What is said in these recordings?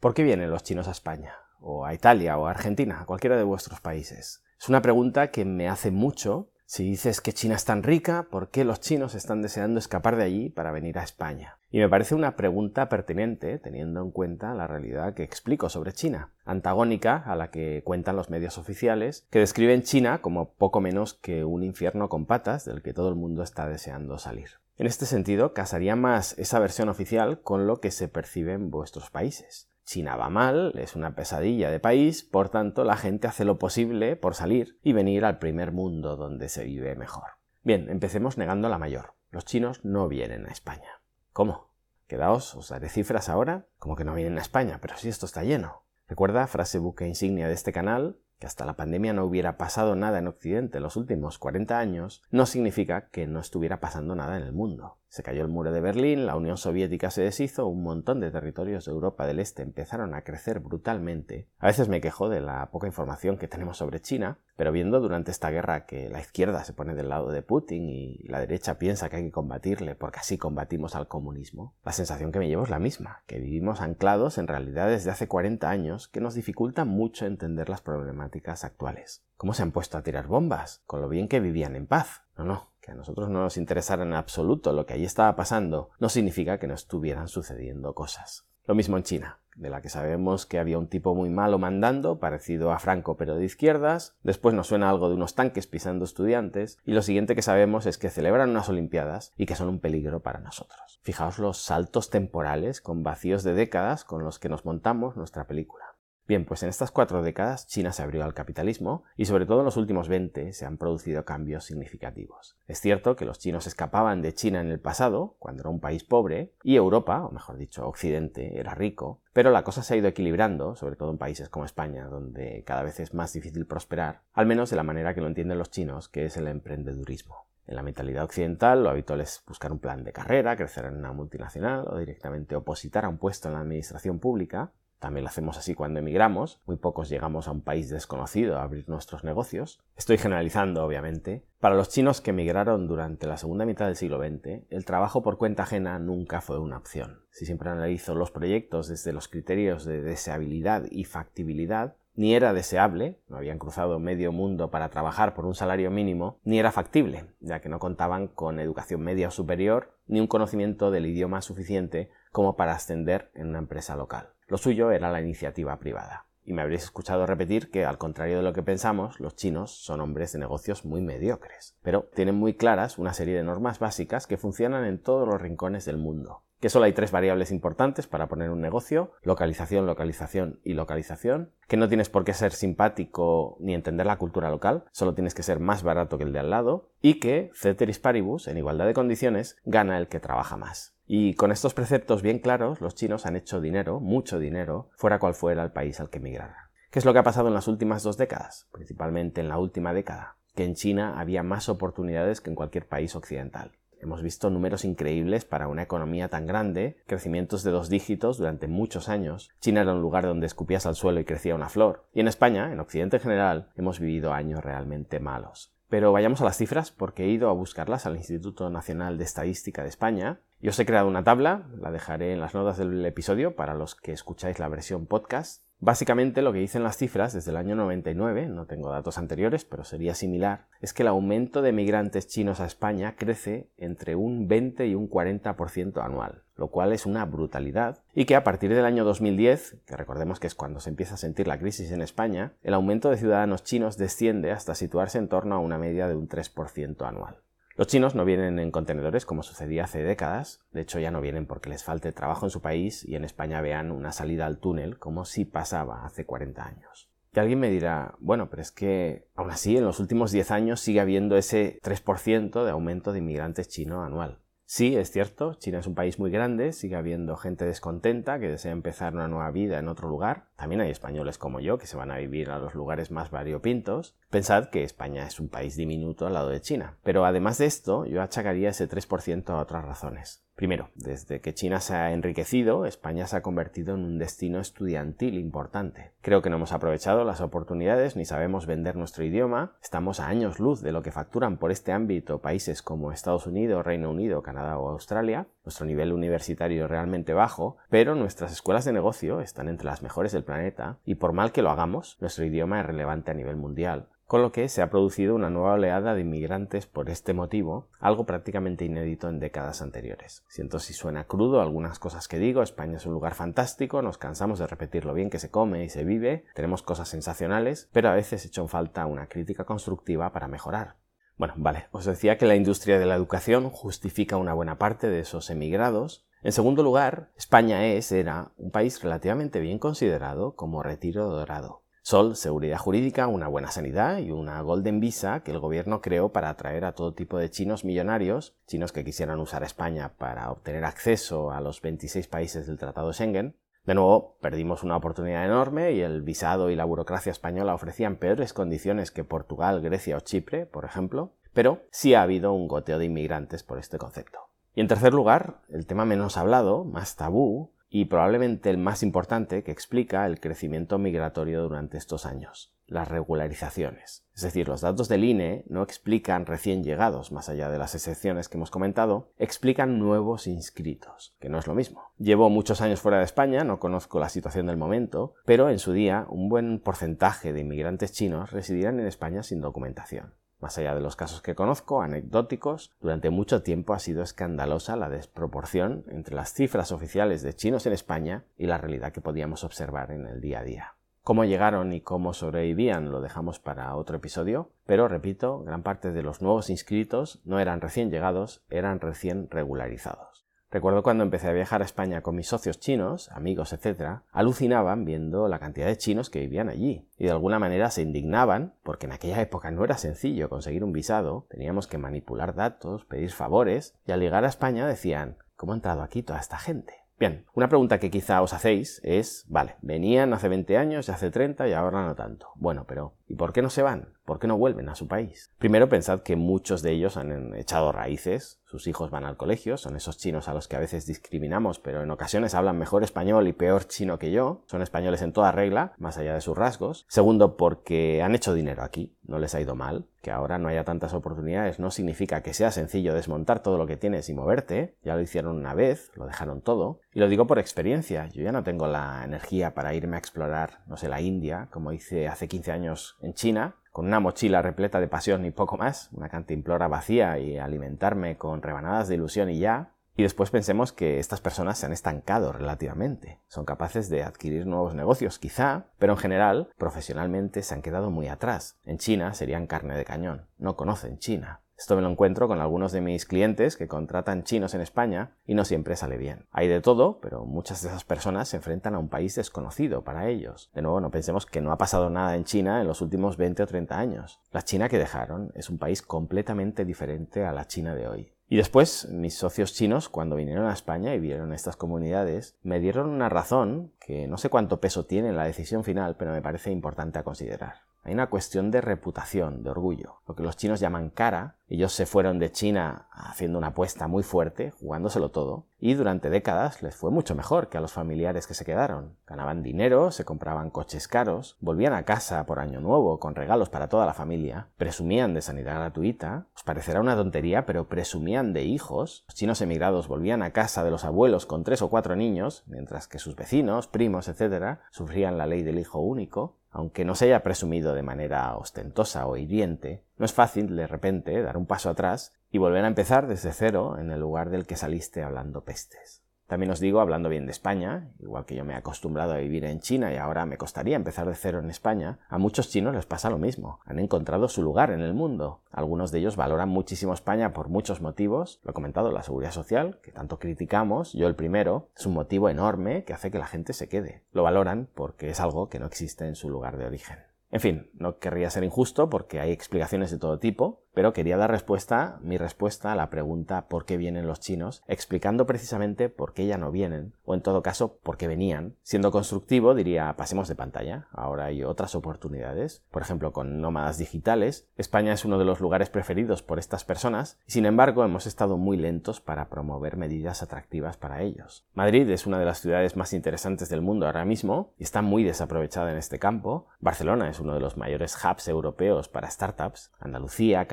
¿Por qué vienen los chinos a España? O a Italia o a Argentina, a cualquiera de vuestros países. Es una pregunta que me hace mucho. Si dices que China es tan rica, ¿por qué los chinos están deseando escapar de allí para venir a España? Y me parece una pregunta pertinente teniendo en cuenta la realidad que explico sobre China, antagónica a la que cuentan los medios oficiales, que describen China como poco menos que un infierno con patas del que todo el mundo está deseando salir. En este sentido, casaría más esa versión oficial con lo que se percibe en vuestros países. China va mal, es una pesadilla de país, por tanto la gente hace lo posible por salir y venir al primer mundo donde se vive mejor. Bien, empecemos negando la mayor. Los chinos no vienen a España. ¿Cómo? Quedaos, os daré cifras ahora, como que no vienen a España, pero si esto está lleno. Recuerda, frase buque insignia de este canal, que hasta la pandemia no hubiera pasado nada en Occidente en los últimos 40 años, no significa que no estuviera pasando nada en el mundo. Se cayó el muro de Berlín, la Unión Soviética se deshizo, un montón de territorios de Europa del Este empezaron a crecer brutalmente. A veces me quejo de la poca información que tenemos sobre China, pero viendo durante esta guerra que la izquierda se pone del lado de Putin y la derecha piensa que hay que combatirle porque así combatimos al comunismo, la sensación que me llevo es la misma, que vivimos anclados en realidades de hace 40 años que nos dificultan mucho entender las problemáticas actuales. ¿Cómo se han puesto a tirar bombas? Con lo bien que vivían en paz. No, no, que a nosotros no nos interesara en absoluto lo que allí estaba pasando, no significa que no estuvieran sucediendo cosas. Lo mismo en China, de la que sabemos que había un tipo muy malo mandando, parecido a Franco pero de izquierdas, después nos suena algo de unos tanques pisando estudiantes, y lo siguiente que sabemos es que celebran unas Olimpiadas y que son un peligro para nosotros. Fijaos los saltos temporales con vacíos de décadas con los que nos montamos nuestra película. Bien, pues en estas cuatro décadas China se abrió al capitalismo y sobre todo en los últimos 20 se han producido cambios significativos. Es cierto que los chinos escapaban de China en el pasado, cuando era un país pobre, y Europa, o mejor dicho, Occidente, era rico, pero la cosa se ha ido equilibrando, sobre todo en países como España, donde cada vez es más difícil prosperar, al menos de la manera que lo entienden los chinos, que es el emprendedurismo. En la mentalidad occidental lo habitual es buscar un plan de carrera, crecer en una multinacional o directamente opositar a un puesto en la administración pública, también lo hacemos así cuando emigramos. Muy pocos llegamos a un país desconocido a abrir nuestros negocios. Estoy generalizando, obviamente. Para los chinos que emigraron durante la segunda mitad del siglo XX, el trabajo por cuenta ajena nunca fue una opción. Si siempre analizo los proyectos desde los criterios de deseabilidad y factibilidad, ni era deseable, no habían cruzado medio mundo para trabajar por un salario mínimo, ni era factible, ya que no contaban con educación media o superior, ni un conocimiento del idioma suficiente como para ascender en una empresa local. Lo suyo era la iniciativa privada. Y me habréis escuchado repetir que, al contrario de lo que pensamos, los chinos son hombres de negocios muy mediocres, pero tienen muy claras una serie de normas básicas que funcionan en todos los rincones del mundo. Que solo hay tres variables importantes para poner un negocio, localización, localización y localización, que no tienes por qué ser simpático ni entender la cultura local, solo tienes que ser más barato que el de al lado, y que, ceteris paribus, en igualdad de condiciones, gana el que trabaja más. Y con estos preceptos bien claros, los chinos han hecho dinero, mucho dinero, fuera cual fuera el país al que emigraran. ¿Qué es lo que ha pasado en las últimas dos décadas? Principalmente en la última década, que en China había más oportunidades que en cualquier país occidental. Hemos visto números increíbles para una economía tan grande, crecimientos de dos dígitos durante muchos años. China era un lugar donde escupías al suelo y crecía una flor. Y en España, en Occidente en general, hemos vivido años realmente malos. Pero vayamos a las cifras porque he ido a buscarlas al Instituto Nacional de Estadística de España. Y os he creado una tabla, la dejaré en las notas del episodio para los que escucháis la versión podcast. Básicamente lo que dicen las cifras desde el año 99, no tengo datos anteriores, pero sería similar, es que el aumento de migrantes chinos a España crece entre un 20 y un 40% anual, lo cual es una brutalidad, y que a partir del año 2010, que recordemos que es cuando se empieza a sentir la crisis en España, el aumento de ciudadanos chinos desciende hasta situarse en torno a una media de un 3% anual. Los chinos no vienen en contenedores como sucedía hace décadas, de hecho ya no vienen porque les falte trabajo en su país y en España vean una salida al túnel como si pasaba hace 40 años. Y alguien me dirá, bueno, pero es que aún así en los últimos 10 años sigue habiendo ese 3% de aumento de inmigrantes chinos anual. Sí, es cierto, China es un país muy grande, sigue habiendo gente descontenta que desea empezar una nueva vida en otro lugar. También hay españoles como yo que se van a vivir a los lugares más variopintos. Pensad que España es un país diminuto al lado de China. Pero además de esto, yo achacaría ese 3% a otras razones. Primero, desde que China se ha enriquecido, España se ha convertido en un destino estudiantil importante. Creo que no hemos aprovechado las oportunidades ni sabemos vender nuestro idioma. Estamos a años luz de lo que facturan por este ámbito países como Estados Unidos, Reino Unido, Canadá o Australia. Nuestro nivel universitario es realmente bajo, pero nuestras escuelas de negocio están entre las mejores del planeta y por mal que lo hagamos, nuestro idioma es relevante a nivel mundial con lo que se ha producido una nueva oleada de inmigrantes por este motivo, algo prácticamente inédito en décadas anteriores. Siento si suena crudo algunas cosas que digo, España es un lugar fantástico, nos cansamos de repetir lo bien que se come y se vive, tenemos cosas sensacionales, pero a veces hecho en falta una crítica constructiva para mejorar. Bueno, vale, os decía que la industria de la educación justifica una buena parte de esos emigrados. En segundo lugar, España es, era, un país relativamente bien considerado como retiro dorado. Sol, seguridad jurídica, una buena sanidad y una Golden Visa que el gobierno creó para atraer a todo tipo de chinos millonarios, chinos que quisieran usar España para obtener acceso a los 26 países del Tratado Schengen. De nuevo, perdimos una oportunidad enorme y el visado y la burocracia española ofrecían peores condiciones que Portugal, Grecia o Chipre, por ejemplo, pero sí ha habido un goteo de inmigrantes por este concepto. Y en tercer lugar, el tema menos hablado, más tabú, y probablemente el más importante que explica el crecimiento migratorio durante estos años, las regularizaciones. Es decir, los datos del INE no explican recién llegados, más allá de las excepciones que hemos comentado, explican nuevos inscritos, que no es lo mismo. Llevo muchos años fuera de España, no conozco la situación del momento, pero en su día un buen porcentaje de inmigrantes chinos residían en España sin documentación. Más allá de los casos que conozco, anecdóticos, durante mucho tiempo ha sido escandalosa la desproporción entre las cifras oficiales de chinos en España y la realidad que podíamos observar en el día a día. Cómo llegaron y cómo sobrevivían lo dejamos para otro episodio, pero repito, gran parte de los nuevos inscritos no eran recién llegados, eran recién regularizados. Recuerdo cuando empecé a viajar a España con mis socios chinos, amigos, etc., alucinaban viendo la cantidad de chinos que vivían allí y de alguna manera se indignaban porque en aquella época no era sencillo conseguir un visado, teníamos que manipular datos, pedir favores y al llegar a España decían, ¿cómo ha entrado aquí toda esta gente? Bien, una pregunta que quizá os hacéis es, vale, venían hace 20 años y hace 30 y ahora no tanto. Bueno, pero ¿y por qué no se van? ¿Por qué no vuelven a su país? Primero pensad que muchos de ellos han echado raíces, sus hijos van al colegio, son esos chinos a los que a veces discriminamos, pero en ocasiones hablan mejor español y peor chino que yo, son españoles en toda regla, más allá de sus rasgos. Segundo, porque han hecho dinero aquí, no les ha ido mal, que ahora no haya tantas oportunidades no significa que sea sencillo desmontar todo lo que tienes y moverte, ya lo hicieron una vez, lo dejaron todo, y lo digo por experiencia, yo ya no tengo la energía para irme a explorar, no sé, la India, como hice hace 15 años en China, con una mochila repleta de pasión y poco más, una cantimplora vacía y alimentarme con rebanadas de ilusión y ya, y después pensemos que estas personas se han estancado relativamente. Son capaces de adquirir nuevos negocios, quizá, pero en general, profesionalmente se han quedado muy atrás. En China serían carne de cañón. No conocen China. Esto me lo encuentro con algunos de mis clientes que contratan chinos en España y no siempre sale bien. Hay de todo, pero muchas de esas personas se enfrentan a un país desconocido para ellos. De nuevo, no pensemos que no ha pasado nada en China en los últimos 20 o 30 años. La China que dejaron es un país completamente diferente a la China de hoy. Y después, mis socios chinos, cuando vinieron a España y vieron estas comunidades, me dieron una razón que no sé cuánto peso tiene en la decisión final, pero me parece importante a considerar. Hay una cuestión de reputación, de orgullo. Lo que los chinos llaman cara. Ellos se fueron de China haciendo una apuesta muy fuerte, jugándoselo todo, y durante décadas les fue mucho mejor que a los familiares que se quedaron. Ganaban dinero, se compraban coches caros, volvían a casa por año nuevo con regalos para toda la familia, presumían de sanidad gratuita, os parecerá una tontería, pero presumían de hijos. Los chinos emigrados volvían a casa de los abuelos con tres o cuatro niños, mientras que sus vecinos, primos, etc., sufrían la ley del hijo único, aunque no se haya presumido de manera ostentosa o hiriente, no es fácil de repente dar un paso atrás y volver a empezar desde cero en el lugar del que saliste hablando pestes. También os digo, hablando bien de España, igual que yo me he acostumbrado a vivir en China y ahora me costaría empezar de cero en España, a muchos chinos les pasa lo mismo. Han encontrado su lugar en el mundo. Algunos de ellos valoran muchísimo España por muchos motivos. Lo he comentado, la seguridad social, que tanto criticamos, yo el primero, es un motivo enorme que hace que la gente se quede. Lo valoran porque es algo que no existe en su lugar de origen. En fin, no querría ser injusto porque hay explicaciones de todo tipo, pero quería dar respuesta, mi respuesta a la pregunta ¿por qué vienen los chinos? explicando precisamente por qué ya no vienen, o en todo caso, por qué venían. Siendo constructivo, diría pasemos de pantalla, ahora hay otras oportunidades, por ejemplo con nómadas digitales. España es uno de los lugares preferidos por estas personas, y sin embargo hemos estado muy lentos para promover medidas atractivas para ellos. Madrid es una de las ciudades más interesantes del mundo ahora mismo, y está muy desaprovechada en este campo. Barcelona es uno de los mayores hubs europeos para startups. Andalucía,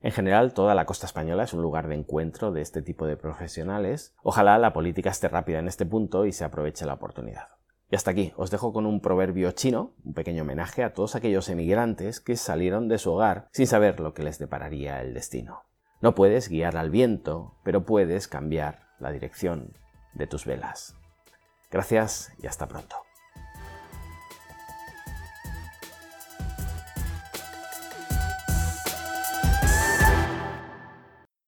En general, toda la costa española es un lugar de encuentro de este tipo de profesionales. Ojalá la política esté rápida en este punto y se aproveche la oportunidad. Y hasta aquí, os dejo con un proverbio chino, un pequeño homenaje a todos aquellos emigrantes que salieron de su hogar sin saber lo que les depararía el destino. No puedes guiar al viento, pero puedes cambiar la dirección de tus velas. Gracias y hasta pronto.